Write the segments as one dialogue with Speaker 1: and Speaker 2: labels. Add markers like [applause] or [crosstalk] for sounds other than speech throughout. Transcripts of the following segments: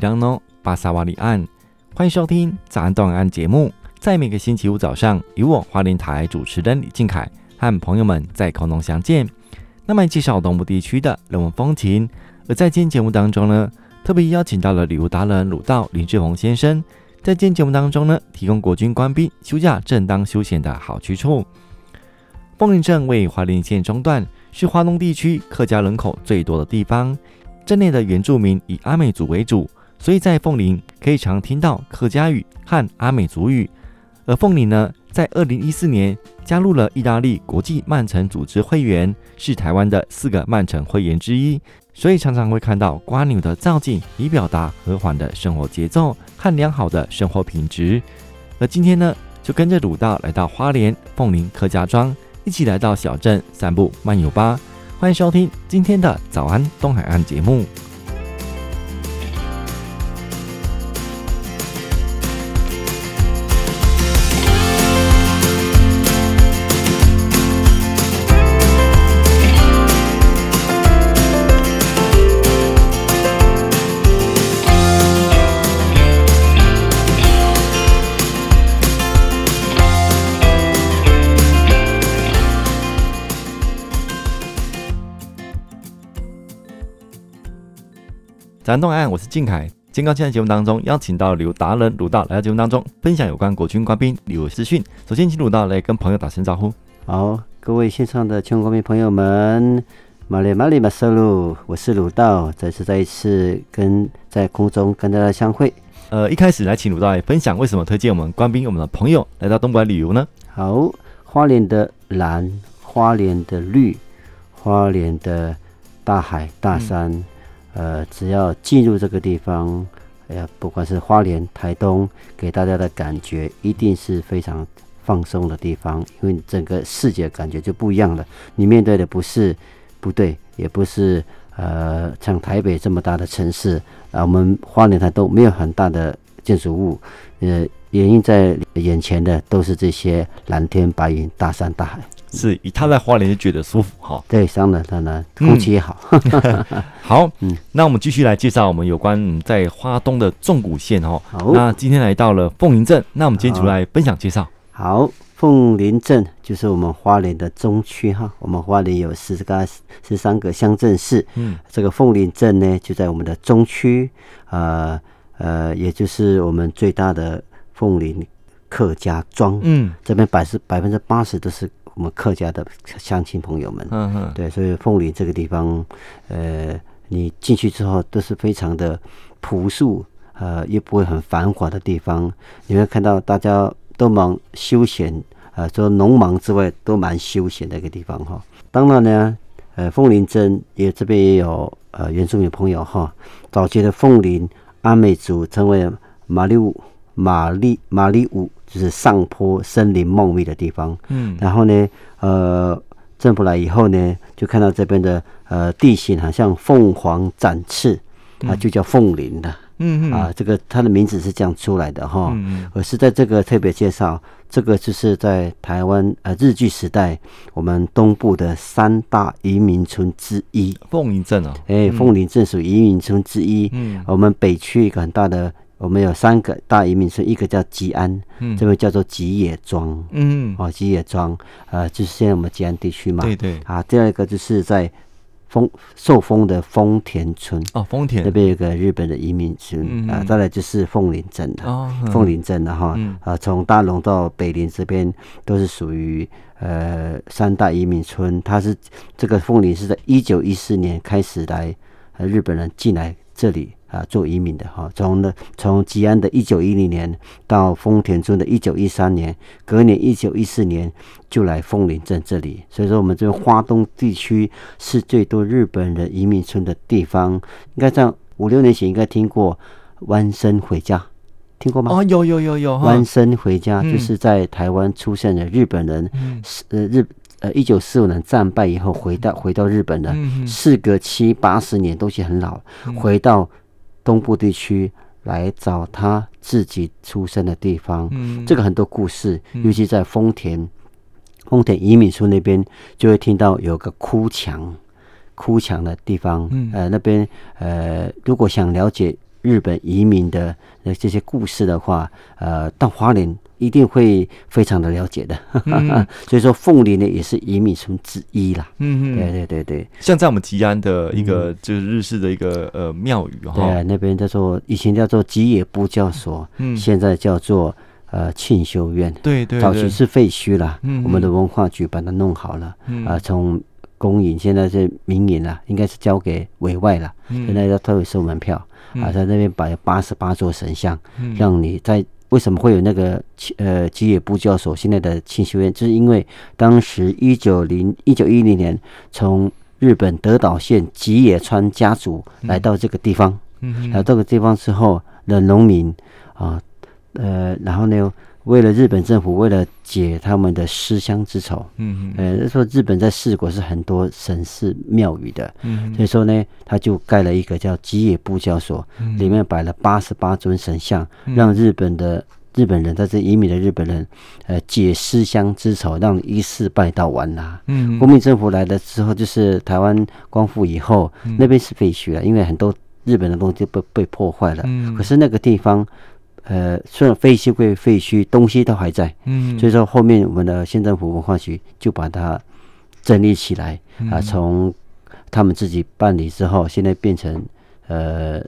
Speaker 1: 当诺巴萨瓦里岸，欢迎收听早安东海岸节目。在每个星期五早上，由我花莲台主持人李俊凯和朋友们在空中相见。那么介绍东部地区的人文风情。而在今天节目当中呢，特别邀请到了旅游达人鲁道林志宏先生，在今天节目当中呢，提供国军官兵休假正当休闲的好去处。凤林镇位于花莲县中段，是华东地区客家人口最多的地方。镇内的原住民以阿美族为主，所以在凤林可以常听到客家语和阿美族语。而凤林呢，在二零一四年加入了意大利国际慢城组织会员，是台湾的四个慢城会员之一，所以常常会看到瓜牛的造景，以表达和缓的生活节奏和良好的生活品质。而今天呢，就跟着鲁道来到花莲凤林客家庄，一起来到小镇散步漫游吧。欢迎收听今天的早安东海岸节目。南东岸，我是靖凯。今天在节目当中邀请到旅游达人鲁道来到节目当中分享有关国军官兵旅游资讯。首先，请鲁道来跟朋友打声招呼。
Speaker 2: 好，各位线上的全国国民朋友们，马里马里马塞鲁，我是鲁道，再次再一次跟在空中跟大家相会。
Speaker 1: 呃，一开始来请鲁道来分享为什么推荐我们官兵我们的朋友来到东莞旅游呢？
Speaker 2: 好，花莲的蓝，花莲的绿，花莲的大海大山。嗯呃，只要进入这个地方，哎呀，不管是花莲、台东，给大家的感觉一定是非常放松的地方，因为整个视觉感觉就不一样了。你面对的不是部队，也不是呃像台北这么大的城市啊，我们花莲、台东没有很大的建筑物，呃，掩映在眼前的都是这些蓝天白云、大山大海。
Speaker 1: 是以他在花莲就觉得舒服哈，
Speaker 2: 对，当然当然，空气也好。
Speaker 1: 嗯、好，[laughs] 嗯，那我们继续来介绍我们有关在花东的纵谷县哦。好，那今天来到了凤林镇，那我们今天就来分享介绍。
Speaker 2: 好，凤林镇就是我们花莲的中区哈，我们花莲有十个十三个乡镇市，嗯，这个凤林镇呢就在我们的中区，呃呃，也就是我们最大的凤林客家庄，嗯，这边百是百分之八十都是。我们客家的乡亲朋友们，嗯嗯，对，所以凤林这个地方，呃，你进去之后都是非常的朴素，呃，又不会很繁华的地方。你会看到大家都忙休闲，呃，除了农忙之外，都蛮休闲的一个地方哈。当然呢，呃，凤林镇也这边也有呃原住民朋友哈。早期的凤林阿美族称为马里乌马里马里乌。就是上坡森林茂密的地方，嗯，然后呢，呃，政府来以后呢，就看到这边的呃地形好像凤凰展翅，它就叫凤林的，嗯嗯，啊，这个它的名字是这样出来的哈，嗯嗯，而是在这个特别介绍，这个就是在台湾呃日据时代我们东部的三大移民村之一，
Speaker 1: 凤林镇啊，
Speaker 2: 哎，凤林镇属移民村之一，嗯，我们北区一个很大的。我们有三个大移民村，一个叫吉安，嗯，这个叫做吉野庄，嗯，哦，吉野庄，呃，就是现在我们吉安地区嘛，对对，啊，第二个就是在丰受丰的丰田村，哦，丰田。那边有个日本的移民村，嗯、啊，再来就是凤林镇的，哦，凤林镇的哈，嗯、啊，从大龙到北林这边都是属于呃三大移民村，它是这个凤林是在一九一四年开始来，呃，日本人进来这里。啊，做移民的哈，从呢从吉安的一九一零年到丰田村的一九一三年，隔年一九一四年就来凤林镇这里，所以说我们这边花东地区是最多日本人移民村的地方。应该在五六年前应该听过弯身回家，听过吗？
Speaker 1: 哦，有有有有，
Speaker 2: 弯身回家就是在台湾出现的日本人，嗯、呃日呃一九四五年战败以后回到回到日本的，嗯、事隔七八十年东西很老，嗯、回到。东部地区来找他自己出生的地方，嗯，这个很多故事，尤其在丰田，丰田移民村那边，就会听到有个哭墙，哭墙的地方，嗯，呃，那边呃，如果想了解日本移民的那这些故事的话，呃，到花莲一定会非常的了解的。嗯、[laughs] 所以说，凤梨呢也是移民村之一啦。嗯嗯，对对对对。
Speaker 1: 像在我们吉安的一个就是日式的一个呃庙宇哈，
Speaker 2: 对，那边叫做以前叫做吉野部教所，嗯，现在叫做呃庆修院。
Speaker 1: 对对，
Speaker 2: 早期是废墟了，嗯，我们的文化局把它弄好了，嗯啊，从。公营现在是民营了，应该是交给委外了。现在要特别收门票啊，在那边摆八十八座神像，让你在为什么会有那个呃吉野部教所现在的庆修院，就是因为当时一九零一九一零年从日本德岛县吉野川家族来到这个地方，来到这个地方之后的农民啊，呃，然后呢。为了日本政府，为了解他们的思乡之仇，嗯嗯，呃，说日本在四国是很多神寺庙宇的，嗯，所以说呢，他就盖了一个叫吉野部教所，里面摆了八十八尊神像，让日本的日本人在这移民的日本人，呃，解思乡之仇，让一世拜到完呐。嗯，国民政府来了之后，就是台湾光复以后，那边是废墟了，因为很多日本的东西被被破坏了，嗯，可是那个地方。呃，虽然废墟归废墟，东西都还在，嗯，所以说后面我们的县政府文化局就把它整理起来，啊，从他们自己办理之后，现在变成呃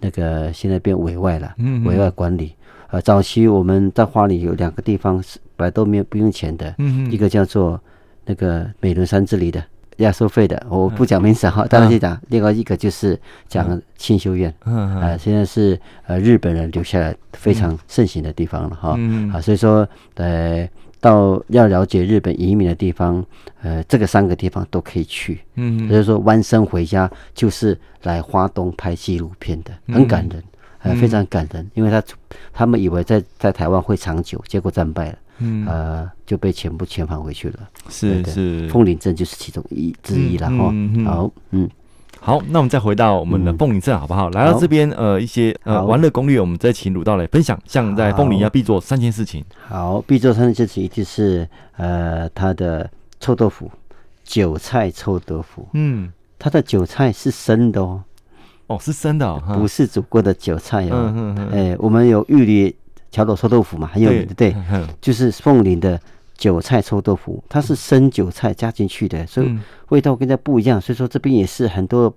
Speaker 2: 那个现在变委外了，嗯，委外管理。呃，早期我们在花里有两个地方是本来都没有不用钱的，嗯，一个叫做那个美仑山之里的。要收费的，我不讲名字哈，大家去讲。另外一个就是讲清修院，嗯啊，现在是呃日本人留下来非常盛行的地方了哈，嗯。啊，所以说呃到要了解日本移民的地方，呃这个三个地方都可以去，嗯，所以说弯身回家就是来花东拍纪录片的，很感人，呃非常感人，因为他他们以为在在台湾会长久，结果战败了。嗯呃，就被全部遣返回去了。
Speaker 1: 是是，
Speaker 2: 凤岭镇就是其中一之一了哈。好，嗯，
Speaker 1: 好，那我们再回到我们的凤岭镇好不好？来到这边，呃，一些呃玩乐攻略，我们再请鲁道来分享。像在凤岭要必做三件事情。
Speaker 2: 好，必做三件事情就是呃，它的臭豆腐，韭菜臭豆腐。嗯，它的韭菜是生的哦。
Speaker 1: 哦，是生的，哦
Speaker 2: 不是煮过的韭菜哦。嗯嗯嗯。哎，我们有玉里。桥头臭豆腐嘛，很有名的，对，就是凤林的韭菜臭豆腐，它是生韭菜加进去的，所以味道跟它不一样。所以说这边也是很多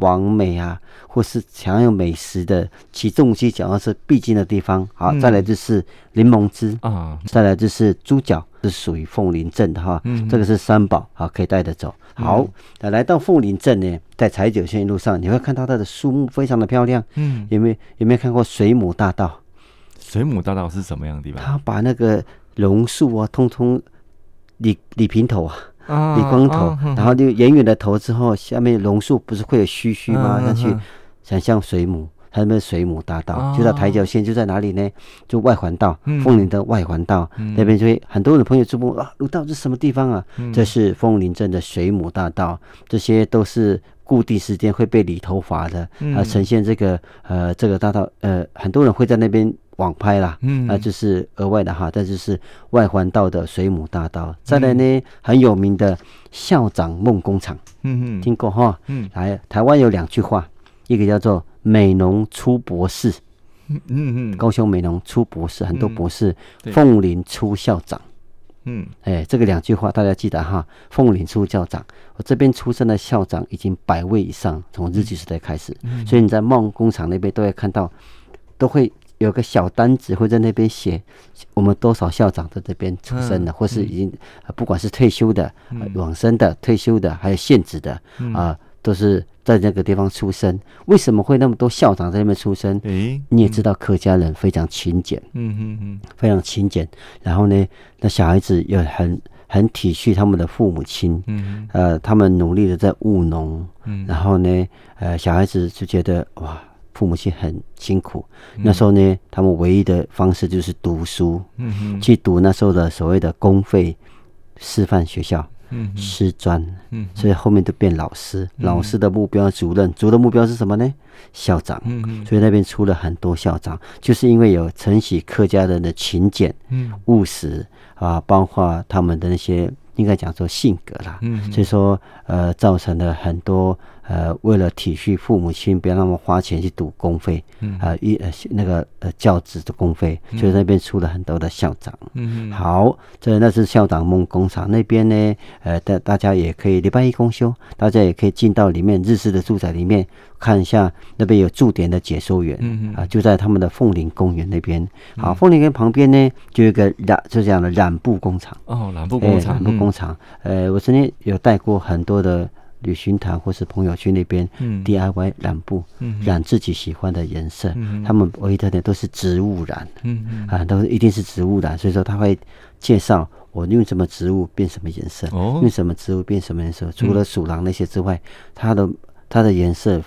Speaker 2: 网美啊，或是想要美食的起重机讲到是必经的地方。好，再来就是柠檬汁啊，再来就是猪脚，是属于凤林镇的哈。这个是三宝，好，可以带着走。好，那来到凤林镇呢，在柴九线路上，你会看到它的树木非常的漂亮。嗯，有没有有没有看过水母大道？
Speaker 1: 水母大道是什么样的地方？
Speaker 2: 他把那个榕树啊，通通理理平头啊，理光头，啊啊、然后就远远的头之后，下面榕树不是会有须须吗？要、啊、去想象水母，他们水母大道、啊、就在台九线，就在哪里呢？就外环道，凤林的外环道、嗯、那边，就会很多的朋友注目啊，鲁道这是什么地方啊？嗯、这是凤林镇的水母大道，这些都是固定时间会被理头发的，啊，呈现这个呃这个大道，呃，很多人会在那边。网拍啦，嗯，啊，就是额外的哈，但就是外环道的水母大道，再来呢，很有名的校长梦工厂，嗯嗯，听过哈，嗯，来台湾有两句话，一个叫做美浓出博士，嗯嗯，高雄美浓出博士，很多博士，凤林出校长，嗯，哎，这个两句话大家记得哈，凤岭出校长，我这边出生的校长已经百位以上，从日据时代开始，所以你在梦工厂那边都会看到，都会。有个小单子会在那边写，我们多少校长在这边出生的，或是已经不管是退休的、往生的、退休的，还有现职的啊，都是在那个地方出生。为什么会那么多校长在那边出生？你也知道客家人非常勤俭，嗯嗯嗯，非常勤俭。然后呢，那小孩子又很很体恤他们的父母亲，嗯呃，他们努力的在务农，嗯，然后呢，呃，小孩子就觉得哇。父母亲很辛苦，那时候呢，他们唯一的方式就是读书，嗯哼，去读那时候的所谓的公费师范学校，嗯，师专，嗯，所以后面都变老师，老师的目标主任，主的目标是什么呢？校长，嗯，所以那边出了很多校长，就是因为有承袭客家人的勤俭，嗯，务实啊，包括他们的那些。应该讲说性格啦，嗯，所以说呃，造成了很多呃，为了体恤父母亲，不要让他们花钱去赌公费，嗯，啊，一呃那个呃教职的公费，所以那边出了很多的校长，嗯，好，这那是校长梦工厂那边呢，呃，大大家也可以礼拜一公休，大家也可以进到里面日式的住宅里面看一下，那边有驻点的解说员，嗯啊，就在他们的凤林公园那边，好，凤林园旁边呢就有一个染，就这样的染布工厂，
Speaker 1: 哦，染布工厂，
Speaker 2: 染布工厂，呃，我曾经有带过很多的。旅行团或是朋友去那边 DIY 染布，嗯、染自己喜欢的颜色。嗯、他们唯一的呢都是植物染，嗯嗯、啊，都一定是植物染。所以说他会介绍我用什么植物变什么颜色，哦、用什么植物变什么颜色。除了鼠狼那些之外，它的它的颜色，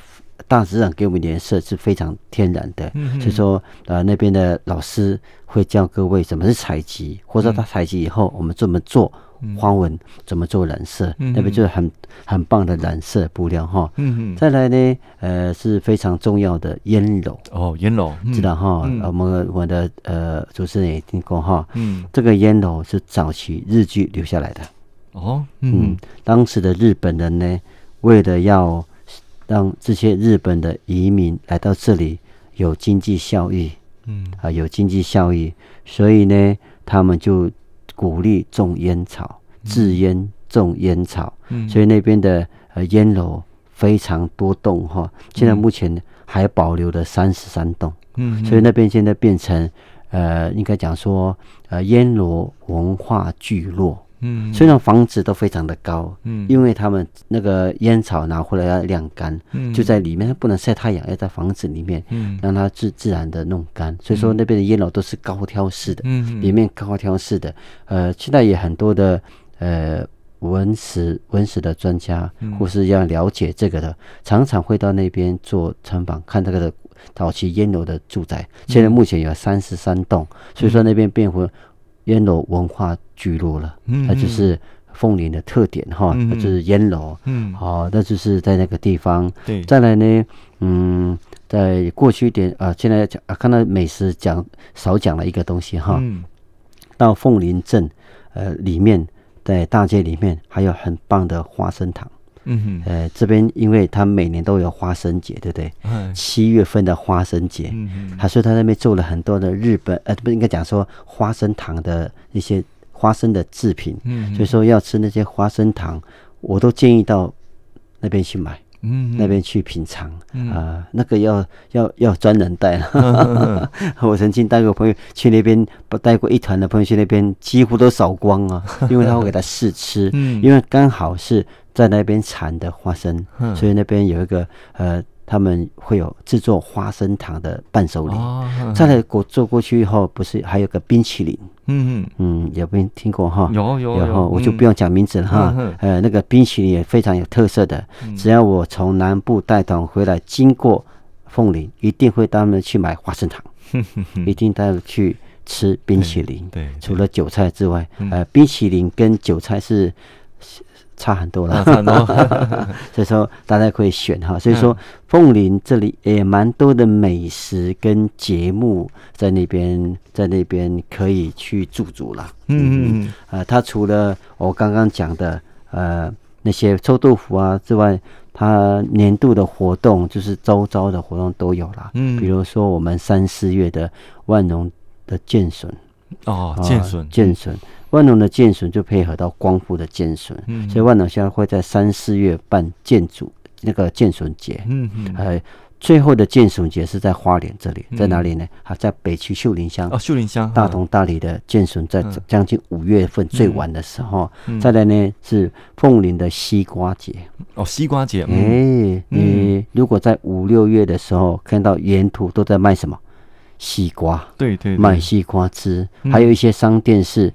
Speaker 2: 大自然给我们颜色是非常天然的。嗯、所以说，呃，那边的老师会教各位怎么是采集，或者他采集以后我们这么做。花纹怎么做染色？嗯、那边就是很很棒的染色布料哈。嗯嗯。再来呢，呃，是非常重要的烟楼
Speaker 1: 哦，烟楼、嗯、
Speaker 2: 知道哈？嗯、我们我的呃主持人也听过哈。嗯。这个烟楼是早期日剧留下来的哦。嗯，嗯。当时的日本人呢，为了要让这些日本的移民来到这里有经济效益，嗯啊，有经济效益，所以呢，他们就。鼓励种烟草，制烟种烟草，嗯、所以那边的呃烟楼非常多栋哈。现在目前还保留了三十三栋，嗯，所以那边现在变成呃，应该讲说呃烟楼文化聚落。嗯，虽然房子都非常的高，嗯，因为他们那个烟草拿回来要晾干，嗯，就在里面，它不能晒太阳，要在房子里面，嗯，让它自自然的弄干。所以说那边的烟楼都是高挑式的，嗯，里面高挑式的，呃，现在也很多的呃文史文史的专家，或是要了解这个的，常常会到那边做参访，看这个的早期烟楼的住宅。现在目前有三十三栋，所以说那边变回。烟楼文化聚落了，嗯，那就是凤林的特点哈，那就是烟楼，嗯，好，那就是在那个地方。对，再来呢，嗯，在过去一点啊，现在讲啊，看到美食讲少讲了一个东西哈，嗯，到凤林镇呃里面，在大街里面还有很棒的花生糖。嗯哼，呃，这边因为他每年都有花生节，对不对？嗯，七月份的花生节，嗯嗯，他说他那边做了很多的日本，呃，不应该讲说花生糖的一些花生的制品，嗯，所以说要吃那些花生糖，我都建议到那边去买。嗯，那边去品尝啊、嗯呃，那个要要要专人带了。[laughs] 我曾经带过朋友去那边，不带过一团的朋友去那边，几乎都扫光啊，[laughs] 因为他会给他试吃。嗯，因为刚好是在那边产的花生，嗯、所以那边有一个呃。他们会有制作花生糖的伴手礼，哦、再来过做过去以后，不是还有个冰淇淋？嗯嗯嗯，有没有听过哈？有有有，然后我就不用讲名字了哈。嗯、呃，那个冰淇淋也非常有特色的，嗯、只要我从南部带团回来，经过凤林，一定会带他们去买花生糖，嗯、[laughs] 一定带去吃冰淇淋。对，对除了韭菜之外，嗯、呃，冰淇淋跟韭菜是。差很多了，[laughs] 所以说大家可以选哈。所以说凤林这里也蛮多的美食跟节目在那边，在那边可以去驻足了。嗯嗯呃，它除了我刚刚讲的呃那些臭豆腐啊之外，它年度的活动就是周遭的活动都有啦。嗯，比如说我们三四月的万荣的剑笋哦，剑笋剑笋。万隆的剑笋就配合到光复的剑笋，嗯、所以万隆现在会在三四月办剑竹那个剑笋节，嗯嗯，呃，最后的剑笋节是在花莲这里，在哪里呢？啊，在北区秀林乡哦，秀林乡大同大理的剑笋在将近五月份最晚的时候，再来呢是凤林的西瓜节。哦，西瓜节，哎、嗯。欸，你如果在五六月的时候看到沿途都在卖什么？西瓜，对，对对，卖西瓜汁，嗯、还有一些商店是。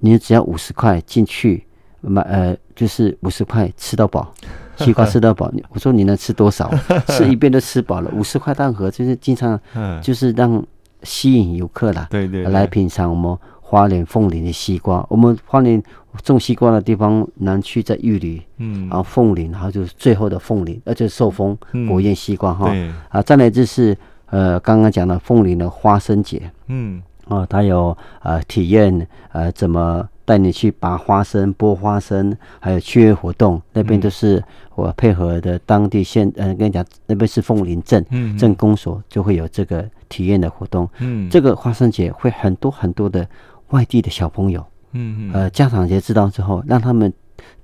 Speaker 2: 你只要五十块进去买，呃，就是五十块吃到饱，[laughs] 西瓜吃到饱。我说你能吃多少？[laughs] 吃一遍都吃饱了。五十块蛋盒就是经常，[laughs] 就是让吸引游客啦，对对，来品尝我们花莲凤林的西瓜。我们花莲种西瓜的地方，南区在玉里，嗯，然后凤林，然后就是最后的凤林，而且寿丰果宴西瓜哈，啊，再来就是呃，刚刚讲的凤林的花生节，嗯。哦，他有呃体验呃怎么带你去拔花生、剥花生，还有趣味活动，那边都是我配合的当地县，嗯、呃，跟你讲，那边是凤林镇，嗯，镇公所就会有这个体验的活动，嗯，这个花生节会很多很多的外地的小朋友，嗯嗯，呃，家长也知道之后，让他们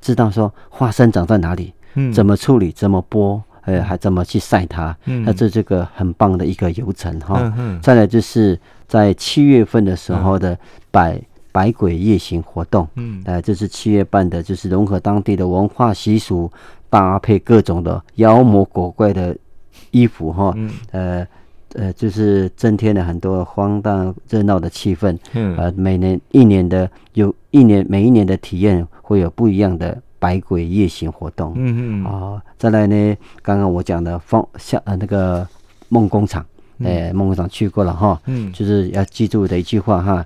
Speaker 2: 知道说花生长在哪里，嗯，怎么处理，怎么剥。呃，还怎么去晒它？嗯，那这这个很棒的一个流程哈。嗯嗯。再来就是在七月份的时候的百百鬼夜行活动。嗯。呃，这是七月办的，就是融合当地的文化习俗，搭配各种的妖魔鬼怪的衣服哈。嗯。呃呃，就是增添了很多荒诞热闹的气氛。嗯。呃，每年一年的有一年每一年的体验会有不一样的。百鬼夜行活动，嗯嗯，哦，再来呢，刚刚我讲的放像呃那个梦工厂，哎、嗯，梦工厂去过了哈，嗯，就是要记住的一句话哈，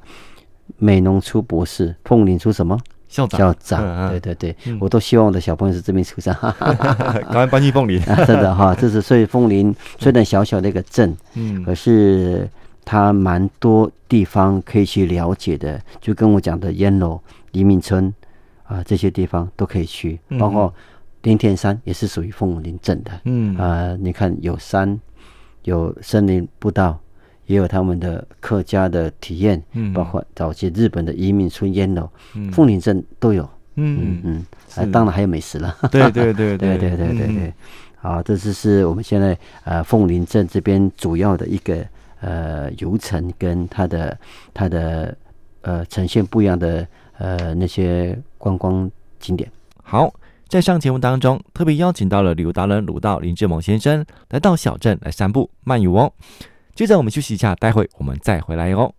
Speaker 2: 美农出博士，凤林出什么？
Speaker 1: 校长？
Speaker 2: 校长，嗯、对对对，嗯、我都希望我的小朋友是这边出生，哈哈哈哈
Speaker 1: 赶快搬去凤林，[laughs]
Speaker 2: 真的哈，这是所以凤林虽然小小的一个镇，嗯，可是它蛮多地方可以去了解的，就跟我讲的烟楼黎明村。啊，这些地方都可以去，包括林田山也是属于凤林镇的。嗯。啊，你看有山，有森林步道，也有他们的客家的体验，嗯，包括早期日本的移民村烟楼，嗯，凤林镇都有，嗯。嗯，嗯。当然还有美食了，
Speaker 1: 对对对对,
Speaker 2: 对对 [laughs] 对对，好，这就是我们现在呃凤林镇这边主要的一个呃游程跟它的它的呃呈现不一样的呃那些观光景点，
Speaker 1: 好。在上节目当中，特别邀请到了旅游达人鲁道林志猛先生来到小镇来散步漫游哦。接着我们休息一下，待会我们再回来哦。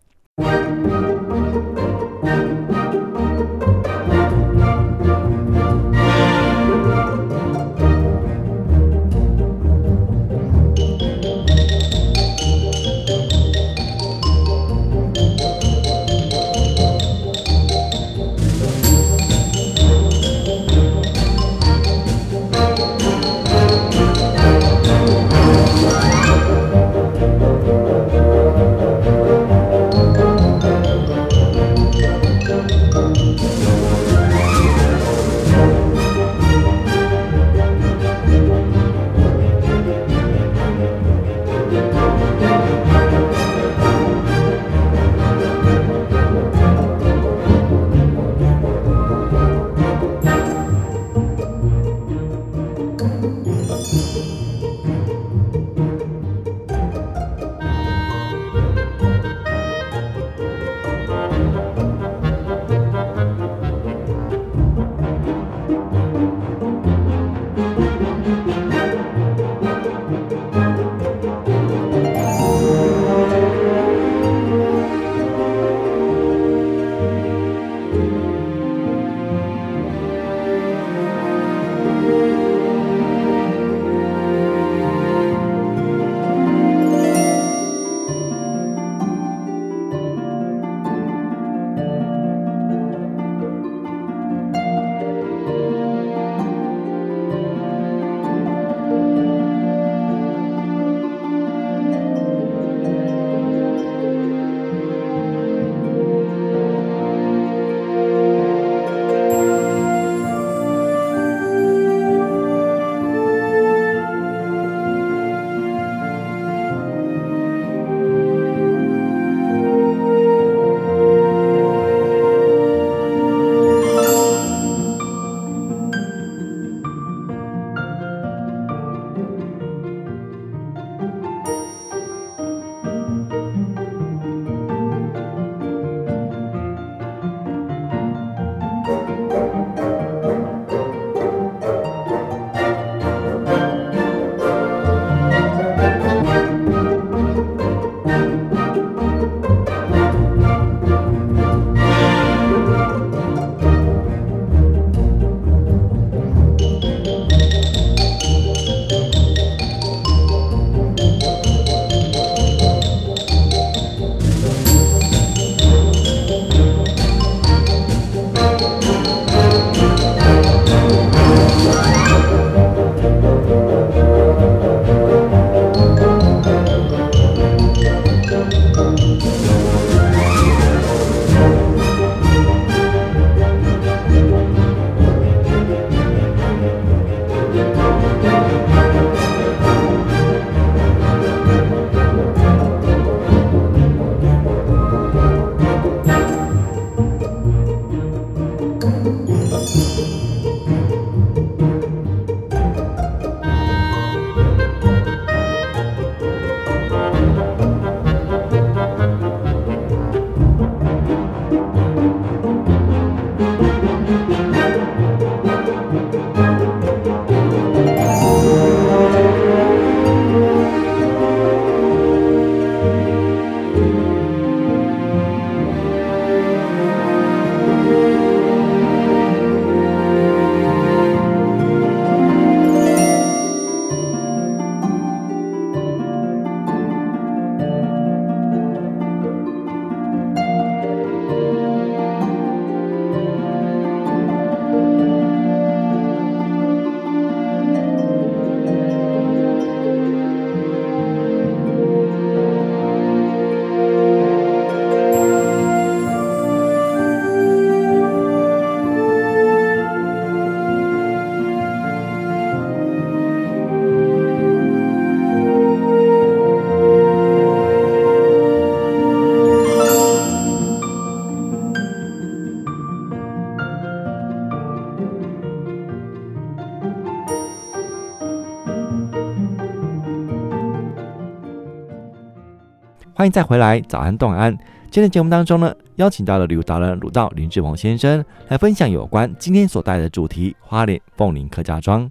Speaker 1: 欢迎再回来，早安，东安。今天节目当中呢，邀请到了旅游达人鲁道林志鹏先生来分享有关今天所带的主题——花莲凤林客家庄。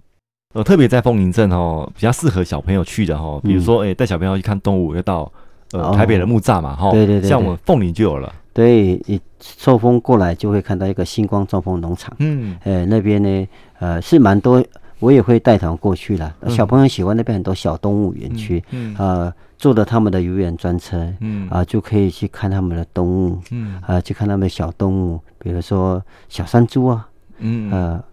Speaker 1: 呃，特别在凤林镇哦，比较适合小朋友去的哦，比如说，哎，带小朋友去看动物，要到呃台北的木栅嘛，哈，
Speaker 2: 对对对，
Speaker 1: 像我们凤林就有了。
Speaker 2: 对，你受风过来就会看到一个星光兆丰农场，嗯，呃，那边呢，呃，是蛮多。我也会带团过去了，小朋友喜欢那边很多小动物园区，嗯，呃，坐的他们的游园专车，嗯，啊，就可以去看他们的动物，嗯，啊，去看他们的小动物，比如说小山猪啊，嗯，呃，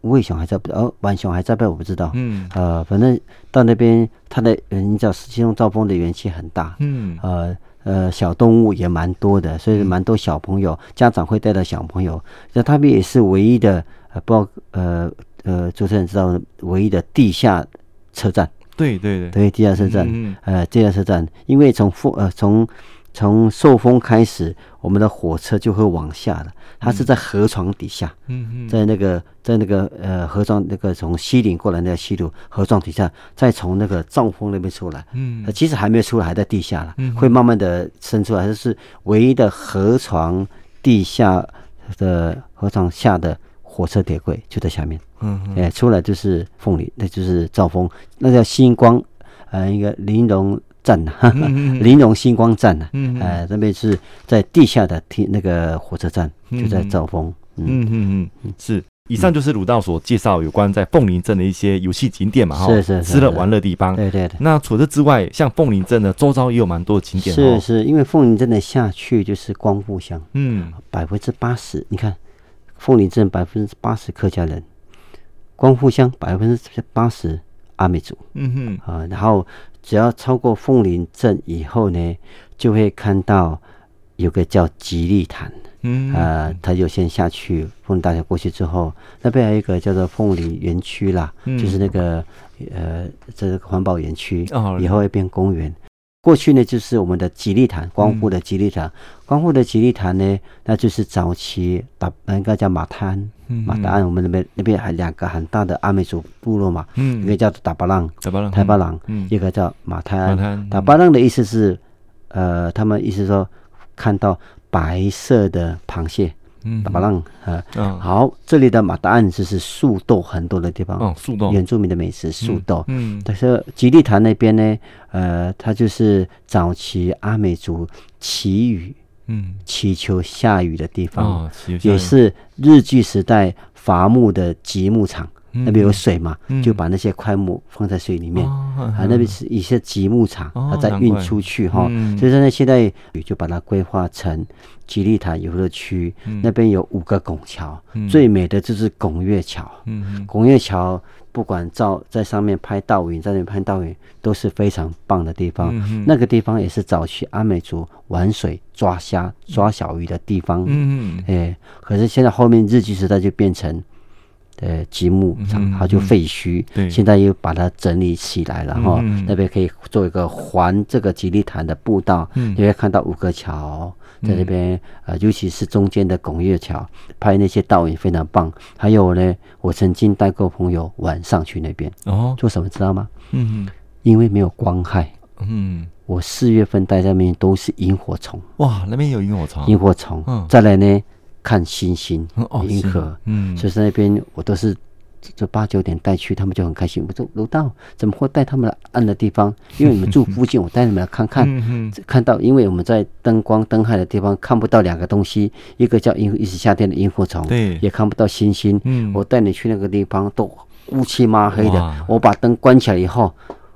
Speaker 2: 无尾熊还在不？哦，浣熊还在不？我不知道，嗯，呃，反正到那边，它的你知道，星光兆丰的园区很大，嗯，呃呃，小动物也蛮多的，所以蛮多小朋友家长会带着小朋友，那他们也是唯一的，呃，不知道，呃。呃，主持人知道唯一的地下车站，
Speaker 1: 对对对，
Speaker 2: 对地下车站，嗯嗯呃，地下车站，因为从风呃从从受风开始，我们的火车就会往下的，它是在河床底下，嗯嗯，在那个在那个呃河床那个从西岭过来那个西路河床底下，再从那个兆丰那边出来，嗯，其实还没有出来，还在地下了，嗯，会慢慢的伸出来，这是唯一的河床地下的河床下的。火车铁轨就在下面，嗯，哎、欸，出来就是凤林，那就是兆丰，那叫星光，呃，一个玲珑站呐，林荣 [laughs] 星光站呐，嗯，呃，那边是在地下的铁那个火车站，就在兆丰，
Speaker 1: 嗯。嗯嗯，是。以上就是鲁道所介绍有关在凤林镇的一些游戏景点嘛，哈，
Speaker 2: 是是是，
Speaker 1: 吃的玩乐地方，
Speaker 2: 对对对。
Speaker 1: 那除此之外，像凤林镇的周遭也有蛮多的景点，
Speaker 2: 是是，因为凤林镇的下去就是光复乡，嗯，百分之八十，你看。凤林镇百分之八十客家人，光复乡百分之八十阿美族，嗯哼。啊，然后只要超过凤林镇以后呢，就会看到有个叫吉利潭，嗯。啊，他就先下去凤林大桥过去之后，那边还有一个叫做凤林园区啦，嗯、就是那个呃，这个环保园区，哦、以后会变公园。过去呢，就是我们的吉利潭，光复的吉利潭，嗯、光复的吉利潭呢，那就是早期打，应该叫马太鞍，嗯、马太鞍，我们那边那边还两个很大的阿美族部落嘛，嗯、一个叫做达巴浪，达巴浪，台巴浪，嗯、一个叫马太鞍，达巴浪的意思是，呃，他们意思说看到白色的螃蟹。嗯，打巴浪啊，好，这里的马达案就是树豆很多的地方，哦，树豆，原住民的美食树豆，嗯，但是吉利潭那边呢，呃，它就是早期阿美族祈雨，嗯，祈求下雨的地方，哦，也是日据时代伐木的集木场。那边有水嘛，就把那些块木放在水里面啊。那边是一些集木场，它再运出去哈。所以说呢，现在就把它规划成吉利塔游乐区。那边有五个拱桥，最美的就是拱月桥。拱月桥不管照在上面拍倒影，在那边拍倒影都是非常棒的地方。那个地方也是早期阿美族玩水、抓虾、抓小鱼的地方。嗯嗯。哎，可是现在后面日据时代就变成。呃，积木厂，它就废墟，现在又把它整理起来了哈。嗯、那边可以做一个环这个吉利潭的步道，你、嗯、会看到五个桥在那边，嗯、呃，尤其是中间的拱月桥，拍那些倒影非常棒。还有呢，我曾经带过朋友晚上去那边，哦，做什么知道吗？嗯，因为没有光害，嗯，我四月份待在那边都是萤火虫，
Speaker 1: 哇，那边有萤火虫，
Speaker 2: 萤火虫，嗯，再来呢。看星星、银河，嗯，所以在那边我都是这八九点带去，他们就很开心。我说楼道怎么会带他们来暗的地方？因为你们住附近，我带你们来看看。[laughs] 看到，因为我们在灯光灯害的地方看不到两个东西，一个叫萤，一是夏天的萤火虫，对，也看不到星星。嗯，我带你去那个地方都乌漆嘛黑的，我把灯关起来以后，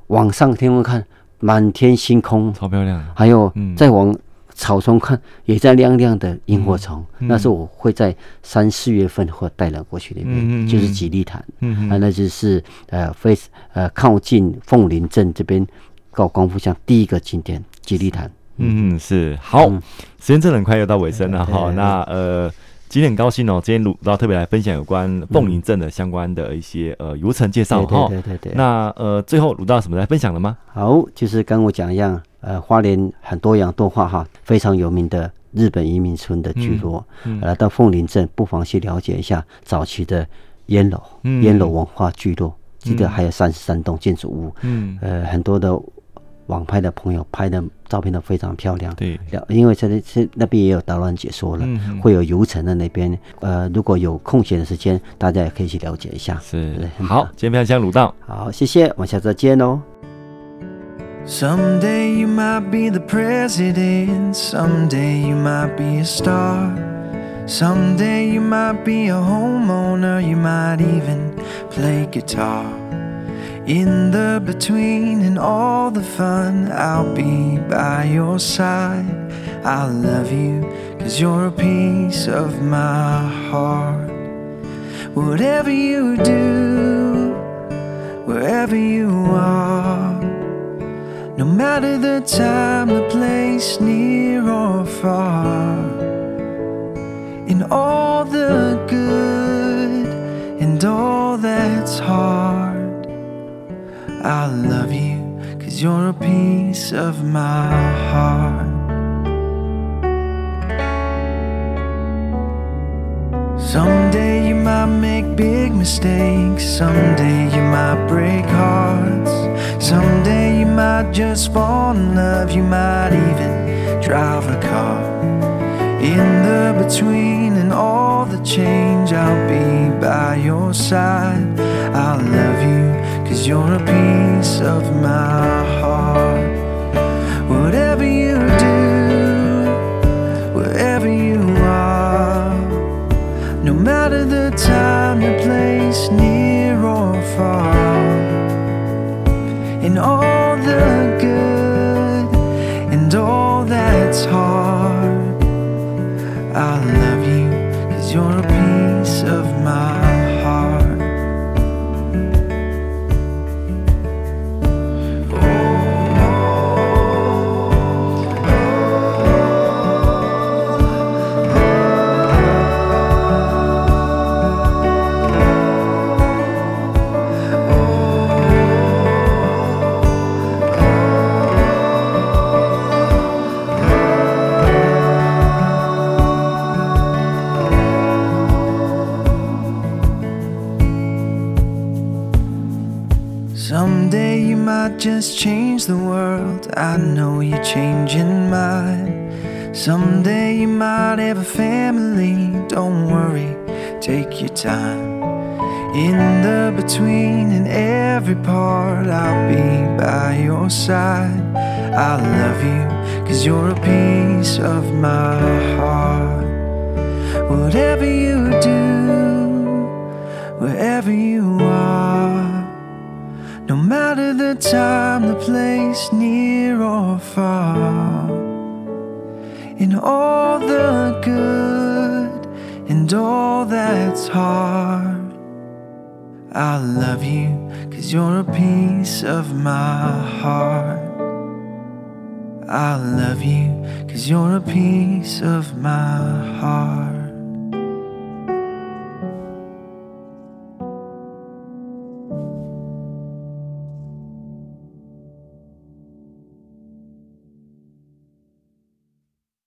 Speaker 2: 往上天空看，满天星空，
Speaker 1: 超漂亮。
Speaker 2: 还有再往。草丛看也在亮亮的萤火虫，嗯、那时候我会在三四月份或带了过去那边，嗯、就是吉利潭，嗯、啊，那就是呃非呃靠近凤林镇这边高光复乡第一个景点吉利潭。
Speaker 1: 嗯，是好，嗯、时间真的很快又到尾声了哈。那呃，今天很高兴哦，今天鲁道特别来分享有关凤林镇的相关的一些呃游程介绍哈。对对对对。那呃，最后鲁道有什么来分享的吗？
Speaker 2: 好，就是跟我讲一样。呃，花莲很多样多化哈，非常有名的日本移民村的聚落，来、到凤林镇不妨去了解一下早期的烟楼，烟楼、嗯、文化聚落，记得还有三十三栋建筑物，嗯，呃，很多的
Speaker 3: 网拍的朋友拍的照片都非常漂亮。
Speaker 1: 对，
Speaker 3: 因为这里是那边也有导览解说了，嗯、会有游程的那边。呃，如果有空闲的时间，大家也可以去了解一下。
Speaker 1: 是，好，今天非常香鲁道。
Speaker 3: 好，谢谢，我们下次再见哦。Someday you might be the president, someday you might be a star. Someday you might be a homeowner, you might even play guitar. In the between and all the fun, I'll be by your side. I'll love you, cause you're a piece of my heart. Whatever you do, wherever you are, no matter the time, the place, near or far, in all the good and all that's hard, I'll love you, cause you're a piece of my heart. Someday you might make big mistakes. Someday you might break hearts. Someday you might just fall in love. You might even drive a car. In the between and all the change, I'll be by your side. I'll love you, cause you're a piece of my heart. Whatever you do, wherever you are, no matter the time, take your time. In the between and every part, I'll be by your side. I love you, cause you're a piece of my heart. Whatever you do, wherever you are. No matter the time, the place, near or far, in all the good and all that's hard, I love you, cause you're a piece of my heart. I love you, cause you're a piece of my heart.